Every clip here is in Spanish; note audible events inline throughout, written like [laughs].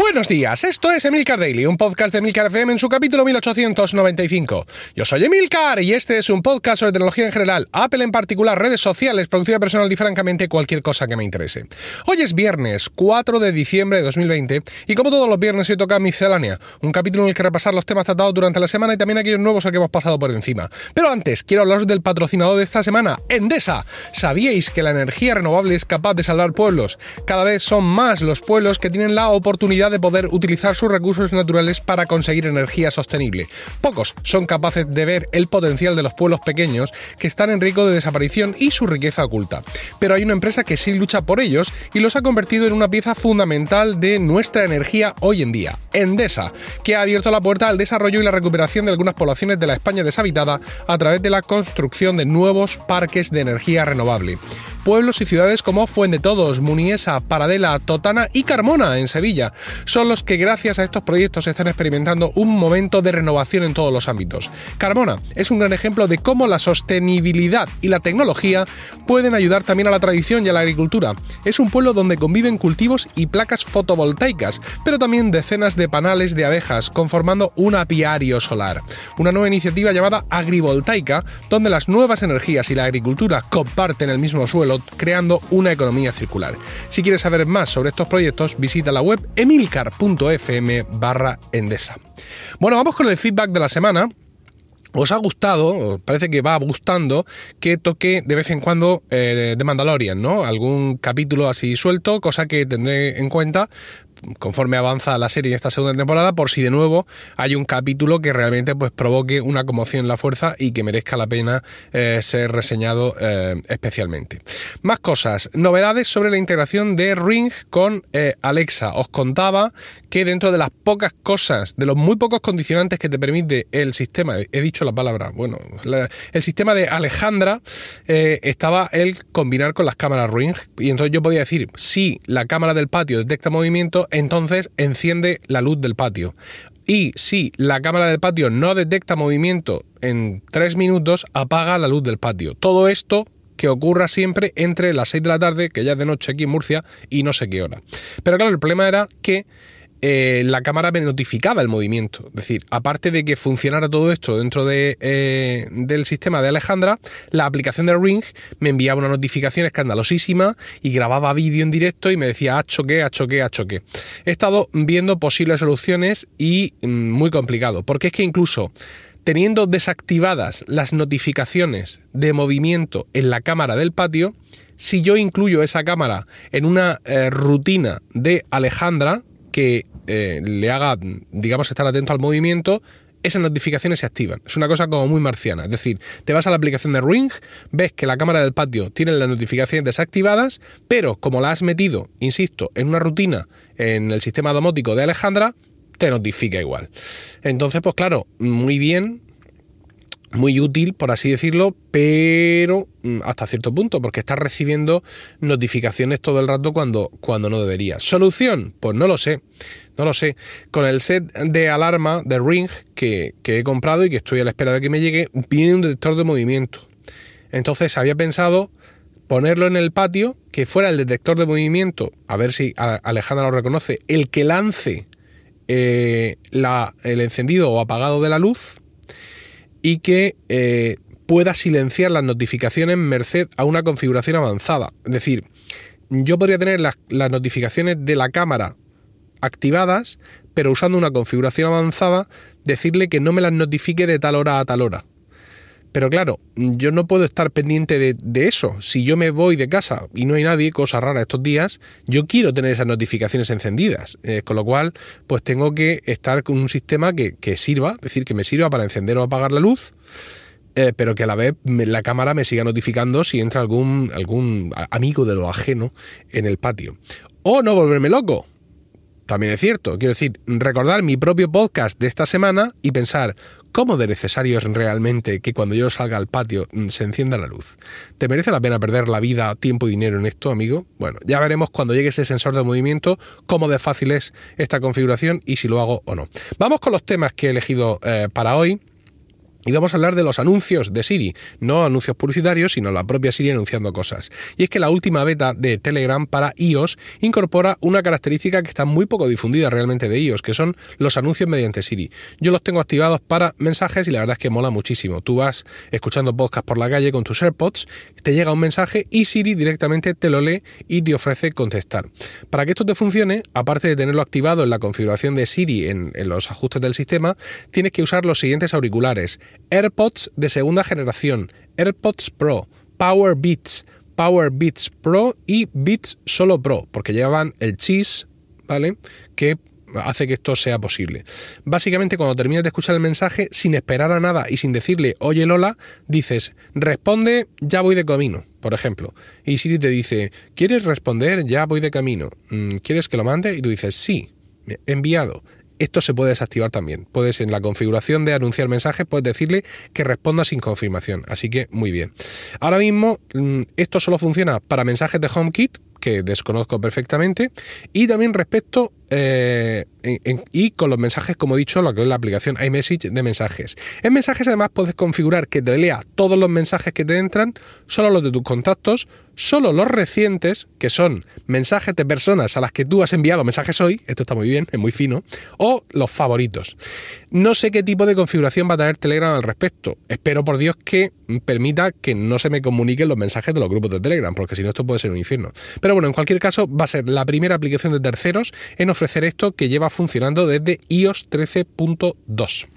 Buenos días, esto es Emilcar Daily, un podcast de Emilcar FM en su capítulo 1895. Yo soy Emilcar y este es un podcast sobre tecnología en general, Apple en particular, redes sociales, productividad personal y francamente cualquier cosa que me interese. Hoy es viernes 4 de diciembre de 2020 y como todos los viernes hoy toca Miscelánea, un capítulo en el que repasar los temas tratados durante la semana y también aquellos nuevos a que hemos pasado por encima. Pero antes, quiero hablaros del patrocinador de esta semana, Endesa. ¿Sabíais que la energía renovable es capaz de salvar pueblos? Cada vez son más los pueblos que tienen la oportunidad de poder utilizar sus recursos naturales para conseguir energía sostenible. Pocos son capaces de ver el potencial de los pueblos pequeños que están en riesgo de desaparición y su riqueza oculta. Pero hay una empresa que sí lucha por ellos y los ha convertido en una pieza fundamental de nuestra energía hoy en día, Endesa, que ha abierto la puerta al desarrollo y la recuperación de algunas poblaciones de la España deshabitada a través de la construcción de nuevos parques de energía renovable pueblos y ciudades como Fuendetodos, Muniesa, Paradela, Totana y Carmona en Sevilla. Son los que gracias a estos proyectos están experimentando un momento de renovación en todos los ámbitos. Carmona es un gran ejemplo de cómo la sostenibilidad y la tecnología pueden ayudar también a la tradición y a la agricultura. Es un pueblo donde conviven cultivos y placas fotovoltaicas, pero también decenas de panales de abejas conformando un apiario solar. Una nueva iniciativa llamada Agrivoltaica, donde las nuevas energías y la agricultura comparten el mismo suelo creando una economía circular. Si quieres saber más sobre estos proyectos, visita la web emilcar.fm. Bueno, vamos con el feedback de la semana. ¿Os ha gustado, parece que va gustando, que toque de vez en cuando eh, de Mandalorian, ¿no? Algún capítulo así suelto, cosa que tendré en cuenta conforme avanza la serie en esta segunda temporada, por si de nuevo hay un capítulo que realmente pues provoque una conmoción en la fuerza y que merezca la pena eh, ser reseñado eh, especialmente. Más cosas, novedades sobre la integración de Ring con eh, Alexa. Os contaba que dentro de las pocas cosas, de los muy pocos condicionantes que te permite el sistema, he dicho la palabra, bueno, el sistema de Alejandra, estaba el combinar con las cámaras Ring y entonces yo podía decir, si la cámara del patio detecta movimiento, entonces enciende la luz del patio. Y si la cámara del patio no detecta movimiento en tres minutos, apaga la luz del patio. Todo esto que ocurra siempre entre las 6 de la tarde, que ya es de noche aquí en Murcia, y no sé qué hora. Pero claro, el problema era que eh, la cámara me notificaba el movimiento. Es decir, aparte de que funcionara todo esto dentro de, eh, del sistema de Alejandra, la aplicación de Ring me enviaba una notificación escandalosísima y grababa vídeo en directo y me decía ha choque, ha choque, ha choque. He estado viendo posibles soluciones y mm, muy complicado, porque es que incluso teniendo desactivadas las notificaciones de movimiento en la cámara del patio, si yo incluyo esa cámara en una eh, rutina de Alejandra, que eh, le haga, digamos, estar atento al movimiento, esas notificaciones se activan. Es una cosa como muy marciana. Es decir, te vas a la aplicación de Ring, ves que la cámara del patio tiene las notificaciones desactivadas, pero como la has metido, insisto, en una rutina en el sistema domótico de Alejandra, te notifica igual. Entonces, pues claro, muy bien, muy útil, por así decirlo, pero mm, hasta cierto punto, porque estás recibiendo notificaciones todo el rato cuando, cuando no debería. ¿Solución? Pues no lo sé, no lo sé. Con el set de alarma de Ring que, que he comprado y que estoy a la espera de que me llegue, viene un detector de movimiento. Entonces había pensado ponerlo en el patio, que fuera el detector de movimiento, a ver si Alejandra lo reconoce, el que lance eh, la, el encendido o apagado de la luz y que eh, pueda silenciar las notificaciones merced a una configuración avanzada. Es decir, yo podría tener las, notificaciones de la cámara activadas, pero usando una configuración avanzada, decirle que no me las notifique de tal hora a tal hora. Pero claro, yo no puedo estar pendiente de, eso. Si yo me voy de casa y no hay nadie, cosa rara estos días, yo quiero tener esas notificaciones encendidas. Eh, con lo cual, pues tengo que estar con un sistema que, sirva, es decir, que me sirva para encender o apagar la luz. Eh, pero que a la vez la cámara me siga notificando si entra algún, algún amigo de lo ajeno en el patio. O no volverme loco, también es cierto. Quiero decir, recordar mi propio podcast de esta semana y pensar, ¿Cómo de necesario es realmente que cuando yo salga al patio mm, se encienda la luz? ¿Te merece la pena perder la vida, tiempo y dinero en esto, amigo? Bueno, ya veremos cuando llegue ese sensor de movimiento cómo de fácil es esta configuración y si lo hago o no. Vamos con los temas que he elegido eh, para hoy. Y vamos a hablar de los anuncios de Siri, no anuncios publicitarios, sino la propia Siri anunciando cosas. Y es que la última beta de Telegram para iOS incorpora una característica que está muy poco difundida realmente de iOS, que son los anuncios mediante Siri. Yo los tengo activados para mensajes y la verdad es que mola muchísimo. Tú vas escuchando podcast por la calle con tus AirPods, te llega un mensaje y Siri directamente te lo lee y te ofrece contestar. Para que esto te funcione, aparte de tenerlo activado en la configuración de Siri en, los ajustes del sistema, tienes que usar los siguientes auriculares AirPods de segunda generación, AirPods Pro, Power Beats, Power Beats Pro y Beats Solo Pro, porque llevan el cheese, ¿vale? Que hace que esto sea posible. Básicamente, cuando terminas de escuchar el mensaje, sin esperar a nada y sin decirle, oye Lola, dices, responde, ya voy de camino, por ejemplo. Y Siri te dice, ¿quieres responder? Ya voy de camino. Mm, ¿Quieres que lo mande? Y tú dices, sí, enviado esto se puede desactivar también. Puedes en la configuración de anunciar mensajes, puedes decirle que responda sin confirmación. Así que muy bien. Ahora mismo mm, esto solo funciona para mensajes de HomeKit, que desconozco perfectamente, y también respecto eh, y con los mensajes, como he dicho, lo que es la aplicación iMessage de mensajes. En mensajes además puedes configurar que te lea todos los mensajes que te entran, solo los de tus contactos, solo los recientes, que son mensajes de personas a las que tú has enviado mensajes hoy, esto está muy bien, es muy fino, o los favoritos. No sé qué tipo de configuración va a tener Telegram al respecto. Espero por Dios que permita que no se me comuniquen los mensajes de los grupos de Telegram, porque si no esto puede ser un infierno. Pero bueno, en cualquier caso va a ser la primera aplicación de terceros en ofrecer esto que lleva funcionando desde iOS 13.2.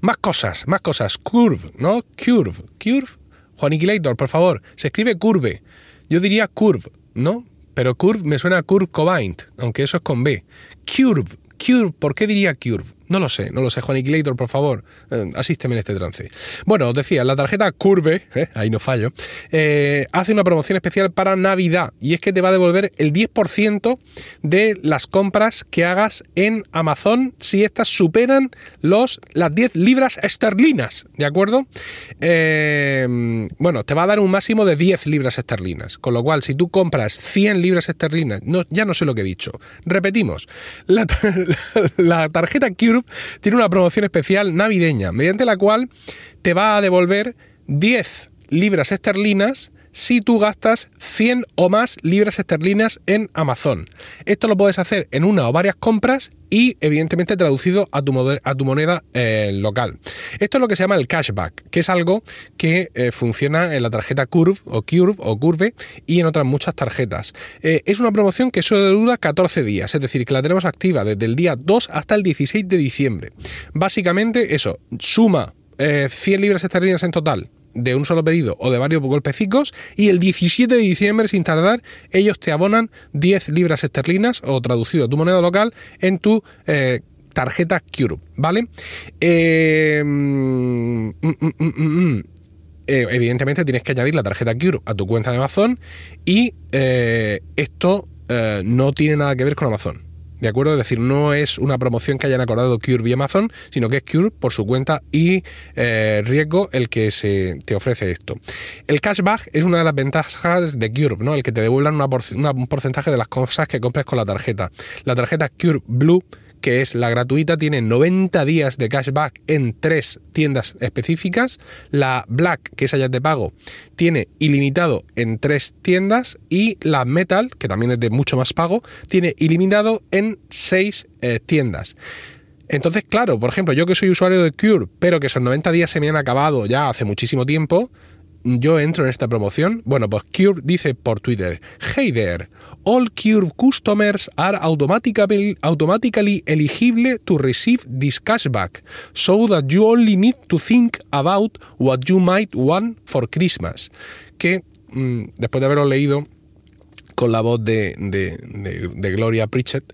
Más cosas, más cosas. Curve, ¿no? Curve. Curve. Juaniquilator, por favor. Se escribe curve. Yo diría curve, ¿no? Pero curve me suena a curve combined, aunque eso es con B. Curve. Curve. ¿Por qué diría curve? No lo sé, no lo sé. Juaniquilator, por favor, eh, asísteme en este trance. Bueno, os decía, la tarjeta Curve, eh, ahí no fallo, eh, hace una promoción especial para Navidad y es que te va a devolver el 10% de las compras que hagas en Amazon si estas superan los, las 10 libras esterlinas, ¿de acuerdo? bueno, te va a dar un máximo de 10 libras esterlinas, con lo cual si tú compras 100 libras esterlinas, no, ya no sé lo que he dicho, repetimos, la, [laughs] la tarjeta Curve tiene una promoción especial navideña, mediante la cual te va a devolver 10 libras esterlinas si tú gastas 100 o más libras esterlinas en Amazon. Esto lo puedes hacer en una o varias compras y evidentemente traducido a tu, moneda eh, local. Esto es lo que se llama el cashback, que es algo que eh, funciona en la tarjeta Curve o Curve o Curve y en otras muchas tarjetas. Eh, es una promoción que solo dura 14 días, es decir, que la tenemos activa desde el día 2 hasta el 16 de diciembre. Básicamente eso, suma 100 libras esterlinas en total de un solo pedido o de varios golpecicos y el 17 de diciembre sin tardar ellos te abonan 10 libras esterlinas o traducido a tu moneda local en tu eh, tarjeta Cure, ¿vale? Eh, mm, mm, mm, eh, evidentemente tienes que añadir la tarjeta Cure a tu cuenta de Amazon y esto no tiene nada que ver con Amazon. ¿De acuerdo? Es decir, no es una promoción que hayan acordado Cure vía Amazon, sino que es Cure por su cuenta y eh, riesgo el que se te ofrece esto. El cashback es una de las ventajas de Cure, ¿no? El que te devuelvan un porcentaje de las cosas que compres con la tarjeta. La tarjeta Cure Blue que es la gratuita, tiene 90 días de cashback en tres tiendas específicas. La Black, que es allá de pago, tiene ilimitado en tres tiendas. Y la Metal, que también es de mucho más pago, tiene ilimitado en seis eh, tiendas. Entonces, claro, por ejemplo, yo que soy usuario de Cure, pero que esos 90 días se me han acabado ya hace muchísimo tiempo, yo entro en esta promoción. Bueno, pues Cure dice por Twitter, Hey there, all Cure customers are automatically, automatically eligible to receive this cashback, so that you only need to think about what you might want for Christmas. Que mm, después de haberlo leído con la voz de, de, Gloria Pritchett,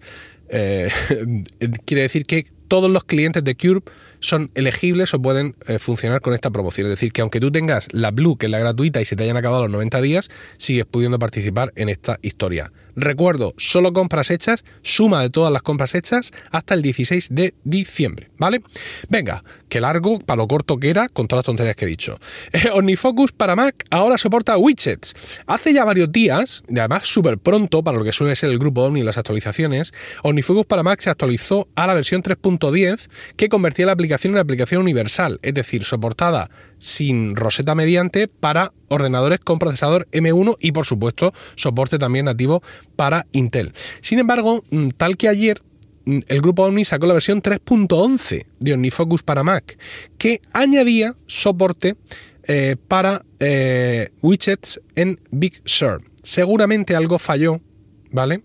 eh, [laughs] quiere decir que todos los clientes de Cure son elegibles o pueden eh, funcionar con esta promoción. Es decir, que aunque tú tengas la Blue, que es la gratuita, y se te hayan acabado los 90 días, sigues pudiendo participar en esta historia. Recuerdo, solo compras hechas, suma de todas las compras hechas hasta el 16 de diciembre, ¿vale? Venga, que largo, para lo corto que era, con todas las tonterías que he dicho. [laughs] Eh, OmniFocus para Mac ahora soporta widgets. Hace ya varios días, y además súper pronto, para lo que suele ser el grupo Omni y las actualizaciones, OmniFocus para Mac se actualizó a la versión 3.10 que convertía la aplicación la aplicación universal, es decir, soportada sin roseta mediante para ordenadores con procesador M1 y por supuesto soporte también nativo para Intel. Sin embargo, mm, tal que ayer mm, el grupo Omni sacó la versión 3.11 de OmniFocus para Mac, que añadía soporte eh, para eh, widgets en Big Sur. Seguramente algo falló, ¿vale?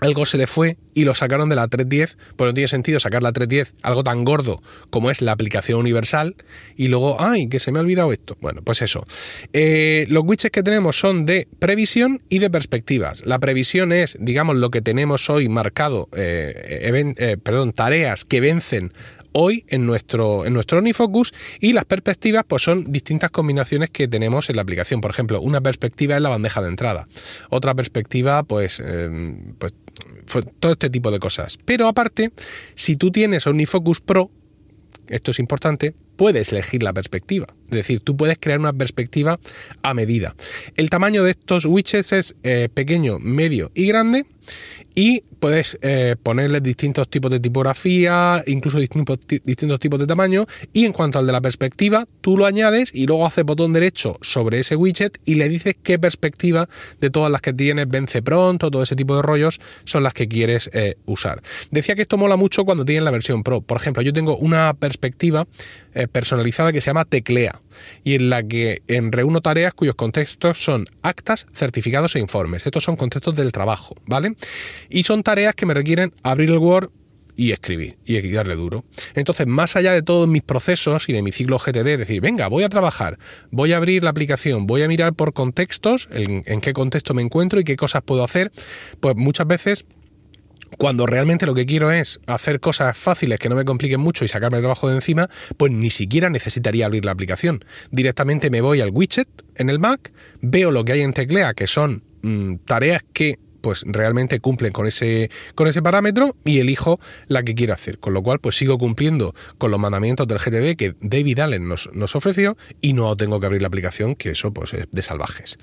Algo se le fue y lo sacaron de la 310, pues no tiene sentido sacar la 310, algo tan gordo como es la aplicación universal, y luego, ay, que se me ha olvidado esto. Bueno, pues eso. Eh, los widgets que tenemos son de previsión y de perspectivas. La previsión es, digamos, lo que tenemos hoy marcado, eh, eh, perdón, tareas que vencen hoy en nuestro, en nuestro OmniFocus y las perspectivas pues son distintas combinaciones que tenemos en la aplicación. Por ejemplo, una perspectiva es la bandeja de entrada, otra perspectiva pues, pues todo este tipo de cosas. Pero aparte, si tú tienes OmniFocus Pro, esto es importante, puedes elegir la perspectiva. Es decir, tú puedes crear una perspectiva a medida. El tamaño de estos widgets es eh, pequeño, medio y grande y puedes eh, ponerle distintos tipos de tipografía, incluso distintos, distintos tipos de tamaño. Y en cuanto al de la perspectiva, tú lo añades y luego haces botón derecho sobre ese widget y le dices qué perspectiva de todas las que tienes vence pronto, todo ese tipo de rollos son las que quieres eh, usar. Decía que esto mola mucho cuando tienes la versión Pro. Por ejemplo, yo tengo una perspectiva eh, personalizada que se llama Teclea y en la que en reúno tareas cuyos contextos son actas, certificados e informes. Estos son contextos del trabajo, ¿vale? Y son tareas que me requieren abrir el Word y escribir y darle duro. Entonces, más allá de todos mis procesos y de mi ciclo GTD, decir, venga, voy a trabajar, voy a abrir la aplicación, voy a mirar por contextos, en qué contexto me encuentro y qué cosas puedo hacer, pues muchas veces cuando realmente lo que quiero es hacer cosas fáciles que no me compliquen mucho y sacarme el trabajo de encima, pues ni siquiera necesitaría abrir la aplicación. Directamente me voy al widget en el Mac, veo lo que hay en teclea, que son mm, tareas que pues realmente cumplen con ese, con ese parámetro y elijo la que quiero hacer. Con lo cual, pues sigo cumpliendo con los mandamientos del GTD que David Allen nos, nos ofreció y no tengo que abrir la aplicación, que eso pues es de salvajes.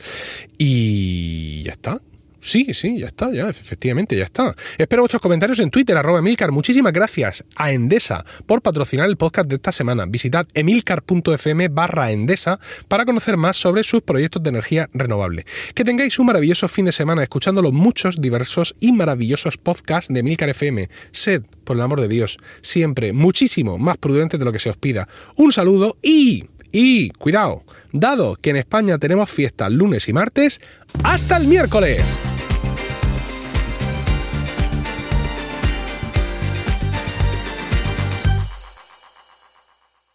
Y ya está. Sí, sí, ya está, ya, efectivamente, ya está. Espero vuestros comentarios en Twitter, arroba Emilcar. Muchísimas gracias a Endesa por patrocinar el podcast de esta semana. Visitad emilcar.fm barra Endesa para conocer más sobre sus proyectos de energía renovable. Que tengáis un maravilloso fin de semana escuchando los muchos, diversos y maravillosos podcasts de Emilcar FM. Sed, por el amor de Dios, siempre muchísimo más prudentes de lo que se os pida. Un saludo y... Y, cuidado, dado que en España tenemos fiestas lunes y martes, hasta el miércoles.